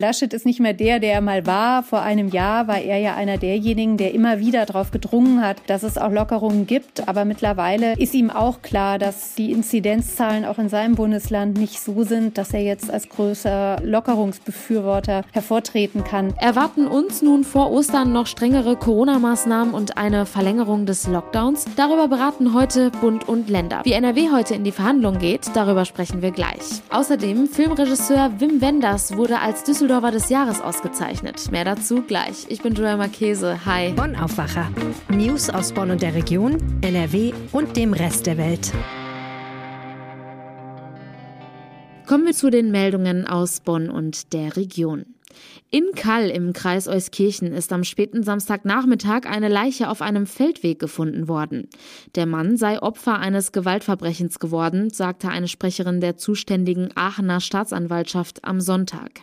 Laschet ist nicht mehr der, der er mal war. Vor einem Jahr war er ja einer derjenigen, der immer wieder darauf gedrungen hat, dass es auch Lockerungen gibt. Aber mittlerweile ist ihm auch klar, dass die Inzidenzzahlen auch in seinem Bundesland nicht so sind, dass er jetzt als größer Lockerungsbefürworter hervortreten kann. Erwarten uns nun vor Ostern noch strengere Corona-Maßnahmen und eine Verlängerung des Lockdowns? Darüber beraten heute Bund und Länder. Wie NRW heute in die Verhandlungen geht, darüber sprechen wir gleich. Außerdem Filmregisseur Wim Wenders wurde als Düsseldorf Düsseldorfer des Jahres ausgezeichnet. Mehr dazu gleich. Ich bin Joel Marchese. Hi. Bonn Aufwacher. News aus Bonn und der Region, NRW und dem Rest der Welt. Kommen wir zu den Meldungen aus Bonn und der Region. In Kall im Kreis Euskirchen ist am späten Samstagnachmittag eine Leiche auf einem Feldweg gefunden worden. Der Mann sei Opfer eines Gewaltverbrechens geworden, sagte eine Sprecherin der zuständigen Aachener Staatsanwaltschaft am Sonntag.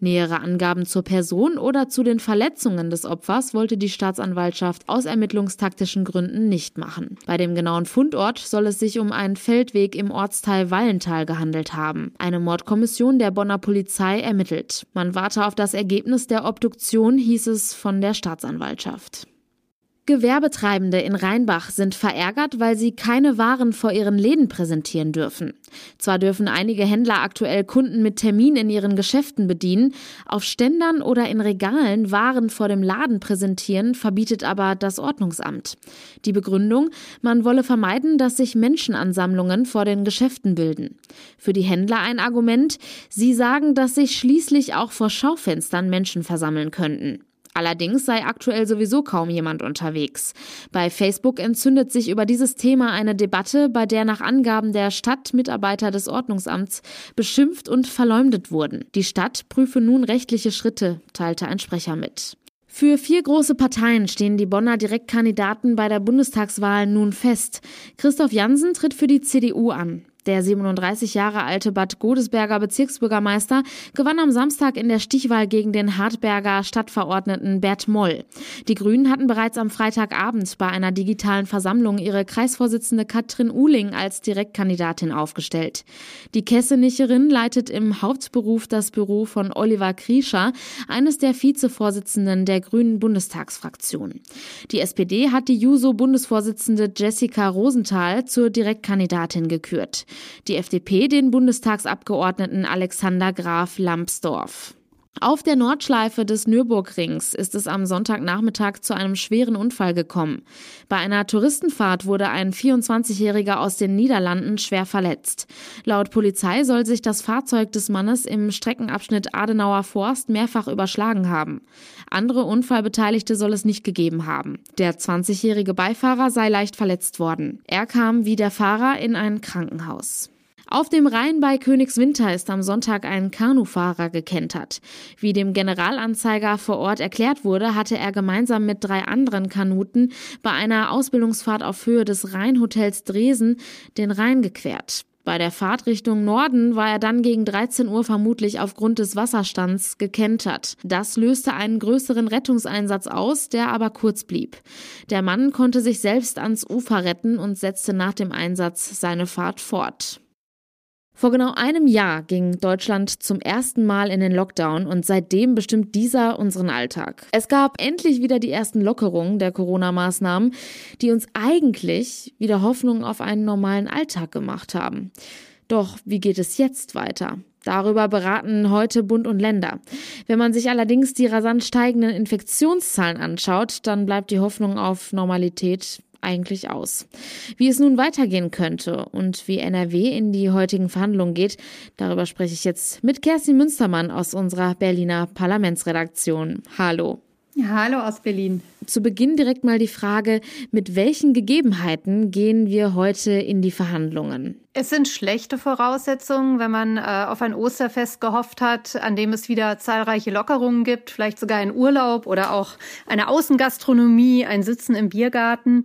Nähere Angaben zur Person oder zu den Verletzungen des Opfers wollte die Staatsanwaltschaft aus ermittlungstaktischen Gründen nicht machen. Bei dem genauen Fundort soll es sich um einen Feldweg im Ortsteil Wallental gehandelt haben. Eine Mordkommission der Bonner Polizei ermittelt. Man warte auf das Ergebnis der Obduktion, hieß es von der Staatsanwaltschaft. Gewerbetreibende in Rheinbach sind verärgert, weil sie keine Waren vor ihren Läden präsentieren dürfen. Zwar dürfen einige Händler aktuell Kunden mit Termin in ihren Geschäften bedienen, auf Ständern oder in Regalen Waren vor dem Laden präsentieren, verbietet aber das Ordnungsamt. Die Begründung, man wolle vermeiden, dass sich Menschenansammlungen vor den Geschäften bilden. Für die Händler ein Argument, sie sagen, dass sich schließlich auch vor Schaufenstern Menschen versammeln könnten. Allerdings sei aktuell sowieso kaum jemand unterwegs. Bei Facebook entzündet sich über dieses Thema eine Debatte, bei der nach Angaben der Stadt Mitarbeiter des Ordnungsamts beschimpft und verleumdet wurden. Die Stadt prüfe nun rechtliche Schritte, teilte ein Sprecher mit. Für vier große Parteien stehen die Bonner Direktkandidaten bei der Bundestagswahl nun fest. Christoph Jansen tritt für die CDU an. Der 37 Jahre alte Bad Godesberger Bezirksbürgermeister gewann am Samstag in der Stichwahl gegen den Hartberger Stadtverordneten Bert Moll. Die Grünen hatten bereits am Freitagabend bei einer digitalen Versammlung ihre Kreisvorsitzende Katrin Uhling als Direktkandidatin aufgestellt. Die Kessenicherin leitet im Hauptberuf das Büro von Oliver Kriescher, eines der Vizevorsitzenden der Grünen Bundestagsfraktion. Die SPD hat die Juso-Bundesvorsitzende Jessica Rosenthal zur Direktkandidatin gekürt die FDP den Bundestagsabgeordneten Alexander Graf Lambsdorff. Auf der Nordschleife des Nürburgrings ist es am Sonntagnachmittag zu einem schweren Unfall gekommen. Bei einer Touristenfahrt wurde ein 24-Jähriger aus den Niederlanden schwer verletzt. Laut Polizei soll sich das Fahrzeug des Mannes im Streckenabschnitt Adenauer Forst mehrfach überschlagen haben. Andere Unfallbeteiligte soll es nicht gegeben haben. Der 20-jährige Beifahrer sei leicht verletzt worden. Er kam wie der Fahrer in ein Krankenhaus. Auf dem Rhein bei Königswinter ist am Sonntag ein Kanufahrer gekentert. Wie dem Generalanzeiger vor Ort erklärt wurde, hatte er gemeinsam mit drei anderen Kanuten bei einer Ausbildungsfahrt auf Höhe des Rheinhotels Dresen den Rhein gequert. Bei der Fahrt Richtung Norden war er dann gegen 13 Uhr vermutlich aufgrund des Wasserstands gekentert. Das löste einen größeren Rettungseinsatz aus, der aber kurz blieb. Der Mann konnte sich selbst ans Ufer retten und setzte nach dem Einsatz seine Fahrt fort. Vor genau einem Jahr ging Deutschland zum ersten Mal in den Lockdown und seitdem bestimmt dieser unseren Alltag. Es gab endlich wieder die ersten Lockerungen der Corona-Maßnahmen, die uns eigentlich wieder Hoffnung auf einen normalen Alltag gemacht haben. Doch wie geht es jetzt weiter? Darüber beraten heute Bund und Länder. Wenn man sich allerdings die rasant steigenden Infektionszahlen anschaut, dann bleibt die Hoffnung auf Normalität eigentlich aus? Wie es nun weitergehen könnte und wie NRW in die heutigen Verhandlungen geht, darüber spreche ich jetzt mit Kerstin Münstermann aus unserer Berliner Parlamentsredaktion. Hallo. Hallo aus Berlin. Zu Beginn direkt mal die Frage, mit welchen Gegebenheiten gehen wir heute in die Verhandlungen? Es sind schlechte Voraussetzungen, wenn man äh, auf ein Osterfest gehofft hat, an dem es wieder zahlreiche Lockerungen gibt, vielleicht sogar einen Urlaub oder auch eine Außengastronomie, ein Sitzen im Biergarten.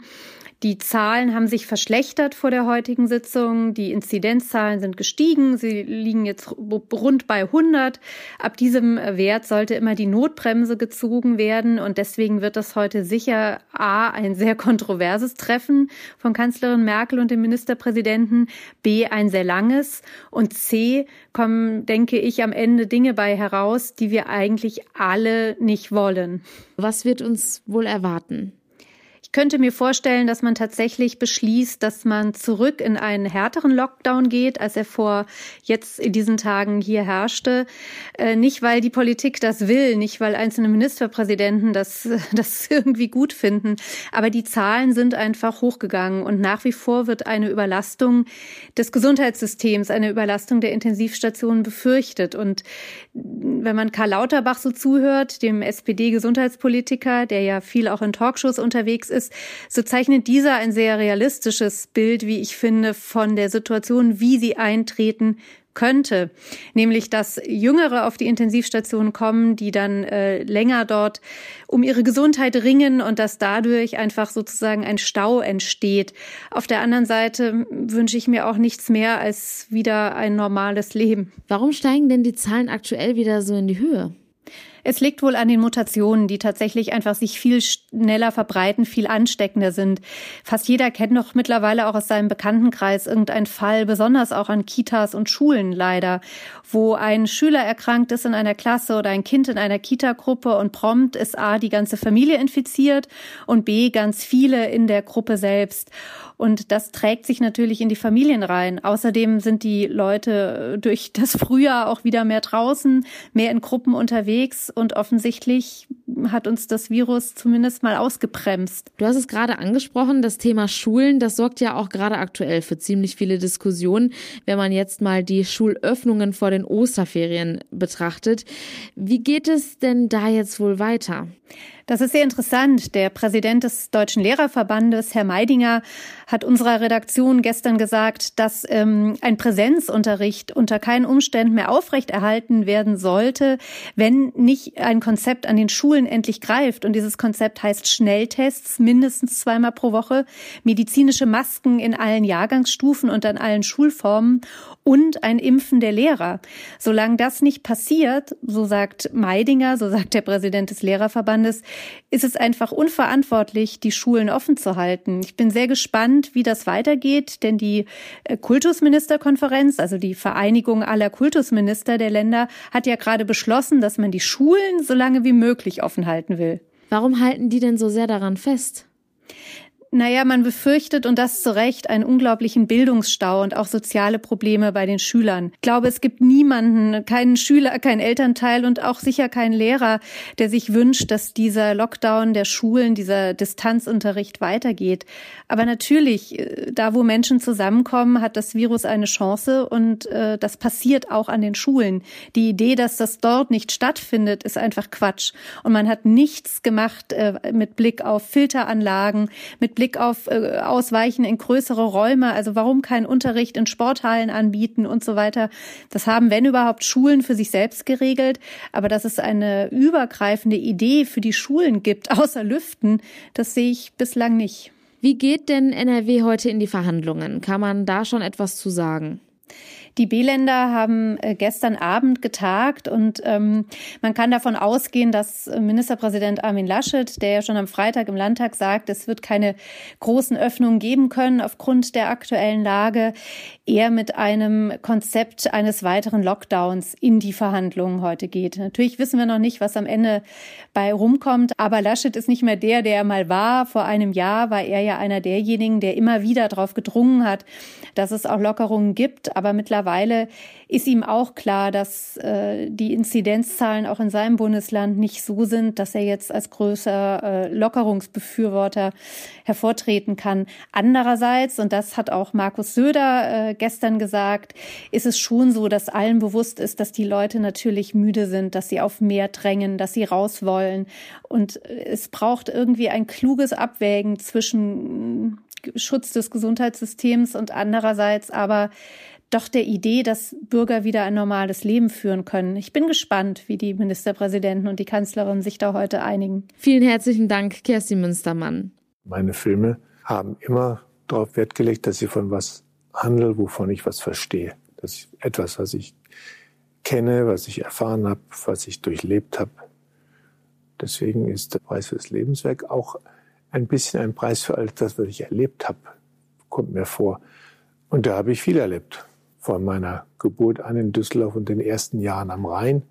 Die Zahlen haben sich verschlechtert vor der heutigen Sitzung. Die Inzidenzzahlen sind gestiegen. Sie liegen jetzt rund bei 100. Ab diesem Wert sollte immer die Notbremse gezogen werden. Und deswegen wird das heute sicher A, ein sehr kontroverses Treffen von Kanzlerin Merkel und dem Ministerpräsidenten, B, ein sehr langes und C, kommen, denke ich, am Ende Dinge bei heraus, die wir eigentlich alle nicht wollen. Was wird uns wohl erwarten? Könnte mir vorstellen, dass man tatsächlich beschließt, dass man zurück in einen härteren Lockdown geht, als er vor jetzt in diesen Tagen hier herrschte. Äh, nicht, weil die Politik das will, nicht, weil einzelne Ministerpräsidenten das, das irgendwie gut finden, aber die Zahlen sind einfach hochgegangen und nach wie vor wird eine Überlastung des Gesundheitssystems, eine Überlastung der Intensivstationen befürchtet. Und wenn man Karl Lauterbach so zuhört, dem SPD-Gesundheitspolitiker, der ja viel auch in Talkshows unterwegs ist, ist, so zeichnet dieser ein sehr realistisches Bild, wie ich finde, von der Situation, wie sie eintreten könnte, nämlich dass Jüngere auf die Intensivstation kommen, die dann äh, länger dort um ihre Gesundheit ringen und dass dadurch einfach sozusagen ein Stau entsteht. Auf der anderen Seite wünsche ich mir auch nichts mehr als wieder ein normales Leben. Warum steigen denn die Zahlen aktuell wieder so in die Höhe? Es liegt wohl an den Mutationen, die tatsächlich einfach sich viel schneller verbreiten, viel ansteckender sind. Fast jeder kennt doch mittlerweile auch aus seinem Bekanntenkreis irgendeinen Fall, besonders auch an Kitas und Schulen leider, wo ein Schüler erkrankt ist in einer Klasse oder ein Kind in einer Kitagruppe und prompt ist A die ganze Familie infiziert und B ganz viele in der Gruppe selbst. Und das trägt sich natürlich in die Familien rein. Außerdem sind die Leute durch das Frühjahr auch wieder mehr draußen, mehr in Gruppen unterwegs und offensichtlich hat uns das Virus zumindest mal ausgebremst. Du hast es gerade angesprochen, das Thema Schulen, das sorgt ja auch gerade aktuell für ziemlich viele Diskussionen, wenn man jetzt mal die Schulöffnungen vor den Osterferien betrachtet. Wie geht es denn da jetzt wohl weiter? Das ist sehr interessant. Der Präsident des Deutschen Lehrerverbandes, Herr Meidinger, hat unserer Redaktion gestern gesagt, dass ähm, ein Präsenzunterricht unter keinen Umständen mehr aufrechterhalten werden sollte, wenn nicht ein Konzept an den Schulen endlich greift. Und dieses Konzept heißt Schnelltests mindestens zweimal pro Woche, medizinische Masken in allen Jahrgangsstufen und an allen Schulformen und ein Impfen der Lehrer. Solange das nicht passiert, so sagt Meidinger, so sagt der Präsident des Lehrerverbandes, ist es einfach unverantwortlich, die Schulen offen zu halten. Ich bin sehr gespannt, wie das weitergeht, denn die äh, Kultusministerkonferenz, also die Vereinigung aller Kultusminister der Länder, hat ja gerade beschlossen, dass man die Schulen so lange wie möglich offen halten will. Warum halten die denn so sehr daran fest? Naja, man befürchtet und das zu Recht einen unglaublichen Bildungsstau und auch soziale Probleme bei den Schülern. Ich glaube, es gibt niemanden, keinen Schüler, keinen Elternteil und auch sicher keinen Lehrer, der sich wünscht, dass dieser Lockdown der Schulen, dieser Distanzunterricht weitergeht. Aber natürlich, äh, da wo Menschen zusammenkommen, hat das Virus eine Chance und äh, das passiert auch an den Schulen. Die Idee, dass das dort nicht stattfindet, ist einfach Quatsch. Und man hat nichts gemacht äh, mit Blick auf Filteranlagen, mit Blick Blick auf äh, Ausweichen in größere Räume, also warum keinen Unterricht in Sporthallen anbieten und so weiter. Das haben, wenn überhaupt, Schulen für sich selbst geregelt. Aber dass es eine übergreifende Idee für die Schulen gibt, außer Lüften, das sehe ich bislang nicht. Wie geht denn NRW heute in die Verhandlungen? Kann man da schon etwas zu sagen? Die B-Länder haben äh, gestern Abend getagt und ähm, man kann davon ausgehen, dass Ministerpräsident Armin Laschet, der ja schon am Freitag im Landtag sagt, es wird keine großen Öffnungen geben können aufgrund der aktuellen Lage, eher mit einem Konzept eines weiteren Lockdowns in die Verhandlungen heute geht. Natürlich wissen wir noch nicht, was am Ende bei rumkommt, aber Laschet ist nicht mehr der, der er mal war. Vor einem Jahr war er ja einer derjenigen, der immer wieder darauf gedrungen hat, dass es auch Lockerungen gibt, aber mittlerweile mittlerweile ist ihm auch klar, dass äh, die Inzidenzzahlen auch in seinem Bundesland nicht so sind, dass er jetzt als größer äh, Lockerungsbefürworter hervortreten kann. Andererseits, und das hat auch Markus Söder äh, gestern gesagt, ist es schon so, dass allen bewusst ist, dass die Leute natürlich müde sind, dass sie auf mehr drängen, dass sie raus wollen. Und es braucht irgendwie ein kluges Abwägen zwischen Schutz des Gesundheitssystems und andererseits aber doch der Idee, dass Bürger wieder ein normales Leben führen können. Ich bin gespannt, wie die Ministerpräsidenten und die Kanzlerin sich da heute einigen. Vielen herzlichen Dank, Kerstin Münstermann. Meine Filme haben immer darauf Wert gelegt, dass ich von was handle, wovon ich was verstehe. Dass ich etwas, was ich kenne, was ich erfahren habe, was ich durchlebt habe. Deswegen ist der Preis fürs Lebenswerk auch ein bisschen ein Preis für all das, was ich erlebt habe, kommt mir vor. Und da habe ich viel erlebt. Von meiner Geburt an in Düsseldorf und den ersten Jahren am Rhein,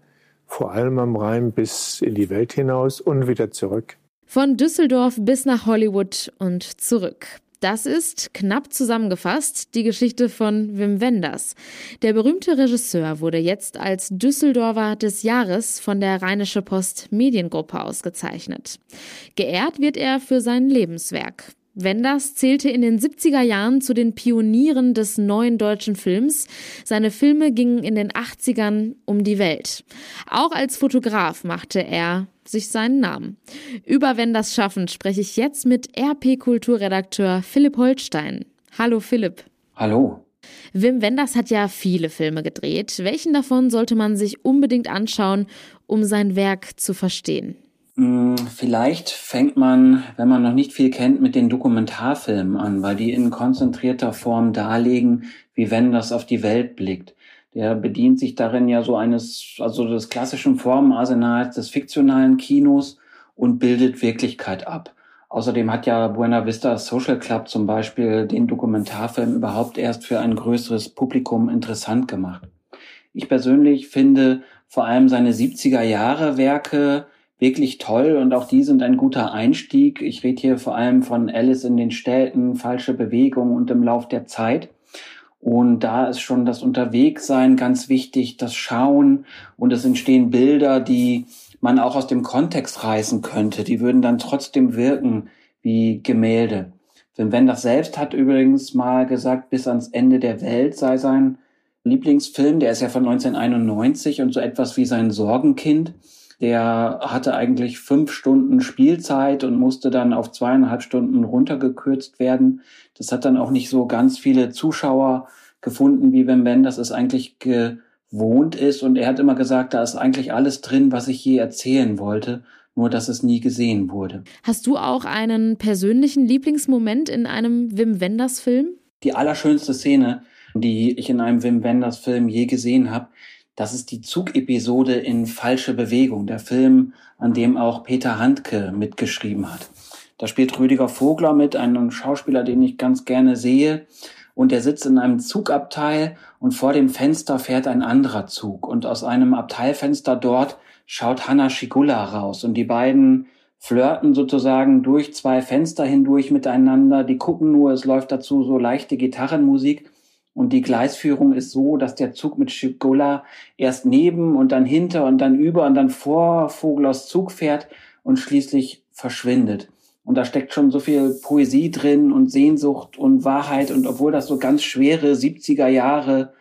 vor allem am Rhein bis in die Welt hinaus und wieder zurück. Von Düsseldorf bis nach Hollywood und zurück. Das ist, knapp zusammengefasst, die Geschichte von Wim Wenders. Der berühmte Regisseur wurde jetzt als Düsseldorfer des Jahres von der Rheinische Post Mediengruppe ausgezeichnet. Geehrt wird er für sein Lebenswerk. Wenders zählte in den 70er Jahren zu den Pionieren des neuen deutschen Films. Seine Filme gingen in den 80ern um die Welt. Auch als Fotograf machte er sich seinen Namen. Über Wenders Schaffen spreche ich jetzt mit RP-Kulturredakteur Philipp Holstein. Hallo Philipp. Hallo. Wim Wenders hat ja viele Filme gedreht. Welchen davon sollte man sich unbedingt anschauen, um sein Werk zu verstehen? Hm, vielleicht fängt man, wenn man noch nicht viel kennt, mit den Dokumentarfilmen an, weil die in konzentrierter Form darlegen, wie Wenders auf die Welt blickt. Der bedient sich darin ja so eines, also des klassischen Formenarsenals des fiktionalen Kinos und bildet Wirklichkeit ab. Außerdem hat ja Buena Vista Social Club zum Beispiel den Dokumentarfilm überhaupt erst für ein größeres Publikum interessant gemacht. Ich persönlich finde vor allem seine 70er Jahre Werke wirklich toll und auch die sind ein guter Einstieg. Ich rede hier vor allem von Alice in den Städten, falsche Bewegung und im Lauf der Zeit. Und da ist schon das Unterwegssein ganz wichtig, das Schauen und es entstehen Bilder, die man auch aus dem Kontext reißen könnte. Die würden dann trotzdem wirken wie Gemälde. Wim Wenders selbst hat übrigens mal gesagt, bis ans Ende der Welt sei sein Lieblingsfilm. Der ist ja von 1991 und so etwas wie sein Sorgenkind. Der hatte eigentlich fünf Stunden Spielzeit und musste dann auf zweieinhalb Stunden runtergekürzt werden. Das hat dann auch nicht so ganz viele Zuschauer gefunden, wie wenn Ben das es eigentlich gewohnt ist. Und er hat immer gesagt, da ist eigentlich alles drin, was ich je erzählen wollte, nur dass es nie gesehen wurde. Hast du auch einen persönlichen Lieblingsmoment in einem Wim Wenders Film? Die allerschönste Szene, die ich in einem Wim Wenders Film je gesehen habe, das ist die Zugepisode in Falsche Bewegung, der Film, an dem auch Peter Handke mitgeschrieben hat. Da spielt Rüdiger Vogler mit, einem Schauspieler, den ich ganz gerne sehe. Und er sitzt in einem Zugabteil und vor dem Fenster fährt ein anderer Zug. Und aus einem Abteilfenster dort schaut Hanna Schigula raus. Und die beiden flirten sozusagen durch zwei Fenster hindurch miteinander. Die gucken nur, es läuft dazu so leichte Gitarrenmusik. Und die Gleisführung ist so, dass der Zug mit Schigola erst neben und dann hinter und dann über und dann vor Voglers Zug fährt und schließlich verschwindet. Und da steckt schon so viel Poesie drin und Sehnsucht und Wahrheit. Und obwohl das so ganz schwere 70er Jahre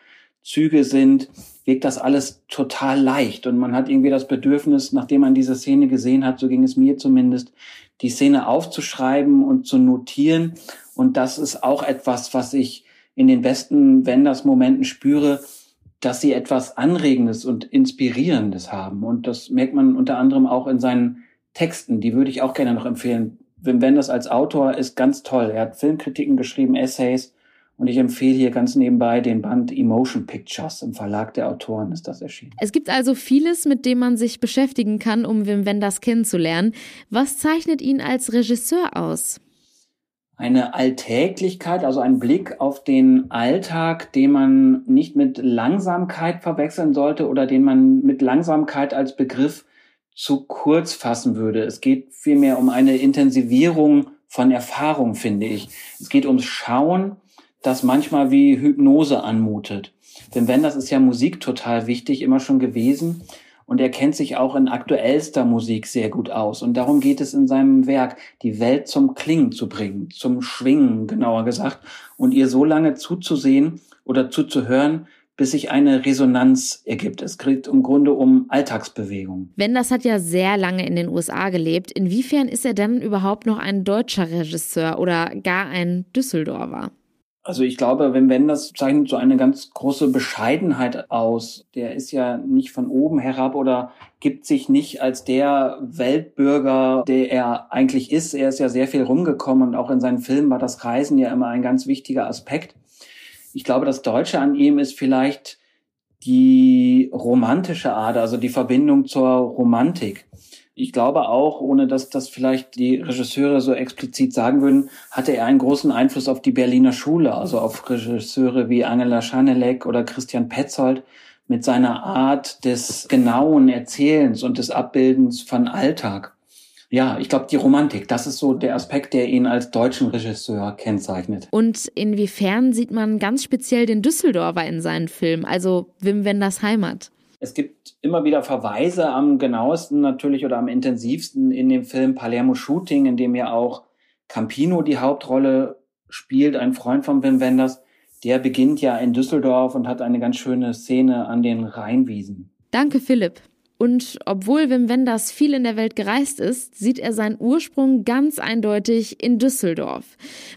Züge sind, wirkt das alles total leicht. Und man hat irgendwie das Bedürfnis, nachdem man diese Szene gesehen hat, so ging es mir zumindest, die Szene aufzuschreiben und zu notieren. Und das ist auch etwas, was ich in den besten Wenders-Momenten spüre, dass sie etwas Anregendes und Inspirierendes haben. Und das merkt man unter anderem auch in seinen Texten. Die würde ich auch gerne noch empfehlen. Wim Wenders als Autor ist ganz toll. Er hat Filmkritiken geschrieben, Essays. Und ich empfehle hier ganz nebenbei den Band Emotion Pictures. Im Verlag der Autoren ist das erschienen. Es gibt also vieles, mit dem man sich beschäftigen kann, um Wim Wenders kennenzulernen. Was zeichnet ihn als Regisseur aus? Eine Alltäglichkeit, also ein Blick auf den Alltag, den man nicht mit Langsamkeit verwechseln sollte oder den man mit Langsamkeit als Begriff zu kurz fassen würde. Es geht vielmehr um eine Intensivierung von Erfahrung, finde ich. Es geht ums Schauen, das manchmal wie Hypnose anmutet. Denn wenn das ist ja Musik total wichtig, immer schon gewesen. Und er kennt sich auch in aktuellster Musik sehr gut aus. Und darum geht es in seinem Werk, die Welt zum Klingen zu bringen, zum Schwingen, genauer gesagt, und ihr so lange zuzusehen oder zuzuhören, bis sich eine Resonanz ergibt. Es geht im Grunde um Alltagsbewegung. Wenders hat ja sehr lange in den USA gelebt. Inwiefern ist er dann überhaupt noch ein deutscher Regisseur oder gar ein Düsseldorfer? Also ich glaube, wenn Wenders zeichnet so eine ganz große Bescheidenheit aus. Der ist ja nicht von oben herab oder gibt sich nicht als der Weltbürger, der er eigentlich ist. Er ist ja sehr viel rumgekommen und auch in seinen Filmen war das Reisen ja immer ein ganz wichtiger Aspekt. Ich glaube, das Deutsche an ihm ist vielleicht die romantische Ader, also die Verbindung zur Romantik ich glaube auch, ohne dass das vielleicht die Regisseure so explizit sagen würden, hatte er einen großen Einfluss auf die Berliner Schule, also auf Regisseure wie Angela Schanelek oder Christian Petzold mit seiner Art des genauen Erzählens und des Abbildens von Alltag. Ja, ich glaube, die Romantik, das ist so der Aspekt, der ihn als deutschen Regisseur kennzeichnet. Und inwiefern sieht man ganz speziell den Düsseldorfer in seinen Filmen, also Wim Wenders Heimat? Es gibt immer wieder Verweise am genauesten natürlich oder am intensivsten in dem Film Palermo Shooting, in dem ja auch Campino die Hauptrolle spielt, ein Freund von Wim Wenders. Der beginnt ja in Düsseldorf und hat eine ganz schöne Szene an den Rheinwiesen. Danke, Philipp. Und obwohl Wim Wenders viel in der Welt gereist ist, sieht er seinen Ursprung ganz eindeutig in Düsseldorf.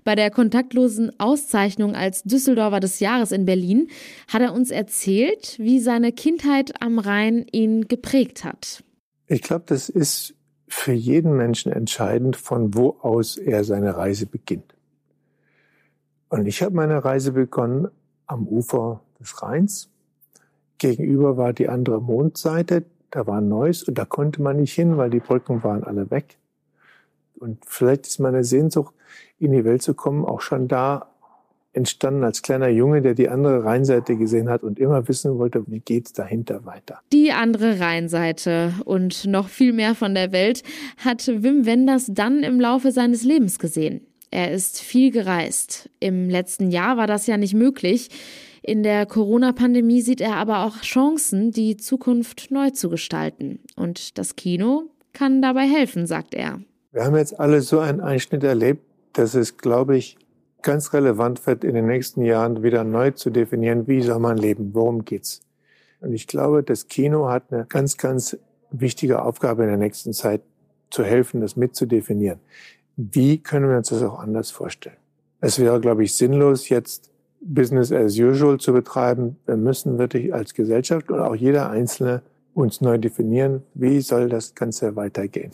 Bei der kontaktlosen Auszeichnung als Düsseldorfer des Jahres in Berlin hat er uns erzählt, wie seine Kindheit am Rhein ihn geprägt hat. Ich glaube, das ist für jeden Menschen entscheidend, von wo aus er seine Reise beginnt. Und ich habe meine Reise begonnen am Ufer des Rheins. Gegenüber war die andere Mondseite, da war Neuss und da konnte man nicht hin, weil die Brücken waren alle weg. Und vielleicht ist meine Sehnsucht, in die Welt zu kommen, auch schon da entstanden als kleiner Junge, der die andere Rheinseite gesehen hat und immer wissen wollte, wie geht's dahinter weiter. Die andere Rheinseite und noch viel mehr von der Welt hat Wim Wenders dann im Laufe seines Lebens gesehen. Er ist viel gereist. Im letzten Jahr war das ja nicht möglich. In der Corona-Pandemie sieht er aber auch Chancen, die Zukunft neu zu gestalten. Und das Kino kann dabei helfen, sagt er. Wir haben jetzt alle so einen Einschnitt erlebt, dass es, glaube ich, ganz relevant wird, in den nächsten Jahren wieder neu zu definieren, wie soll man leben, worum geht's. Und ich glaube, das Kino hat eine ganz, ganz wichtige Aufgabe in der nächsten Zeit, zu helfen, das mitzudefinieren. Wie können wir uns das auch anders vorstellen? Es wäre, glaube ich, sinnlos, jetzt Business as usual zu betreiben. Wir müssen wirklich als Gesellschaft und auch jeder Einzelne uns neu definieren, wie soll das Ganze weitergehen.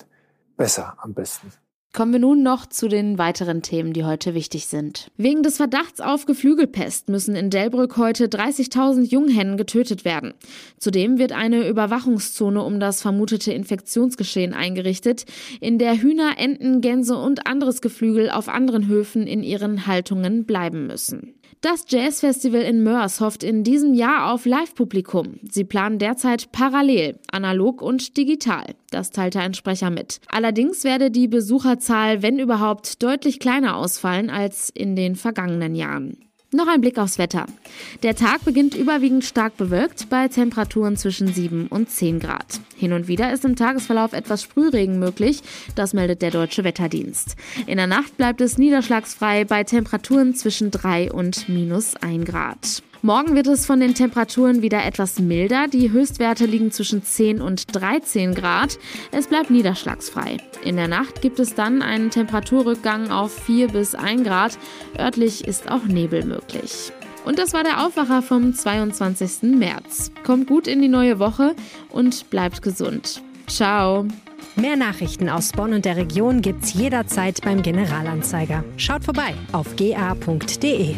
Besser am besten. Kommen wir nun noch zu den weiteren Themen, die heute wichtig sind. Wegen des Verdachts auf Geflügelpest müssen in Delbrück heute 30.000 Junghennen getötet werden. Zudem wird eine Überwachungszone um das vermutete Infektionsgeschehen eingerichtet, in der Hühner, Enten, Gänse und anderes Geflügel auf anderen Höfen in ihren Haltungen bleiben müssen. Das Jazzfestival in Mörs hofft in diesem Jahr auf Live-Publikum. Sie planen derzeit parallel, analog und digital. Das teilte ein Sprecher mit. Allerdings werde die Besucherzahl, wenn überhaupt, deutlich kleiner ausfallen als in den vergangenen Jahren. Noch ein Blick aufs Wetter. Der Tag beginnt überwiegend stark bewölkt bei Temperaturen zwischen 7 und 10 Grad. Hin und wieder ist im Tagesverlauf etwas Sprühregen möglich, das meldet der Deutsche Wetterdienst. In der Nacht bleibt es niederschlagsfrei bei Temperaturen zwischen 3 und minus 1 Grad. Morgen wird es von den Temperaturen wieder etwas milder. Die Höchstwerte liegen zwischen 10 und 13 Grad. Es bleibt niederschlagsfrei. In der Nacht gibt es dann einen Temperaturrückgang auf 4 bis 1 Grad. Örtlich ist auch Nebel möglich. Und das war der Aufwacher vom 22. März. Kommt gut in die neue Woche und bleibt gesund. Ciao. Mehr Nachrichten aus Bonn und der Region gibt's jederzeit beim Generalanzeiger. Schaut vorbei auf ga.de.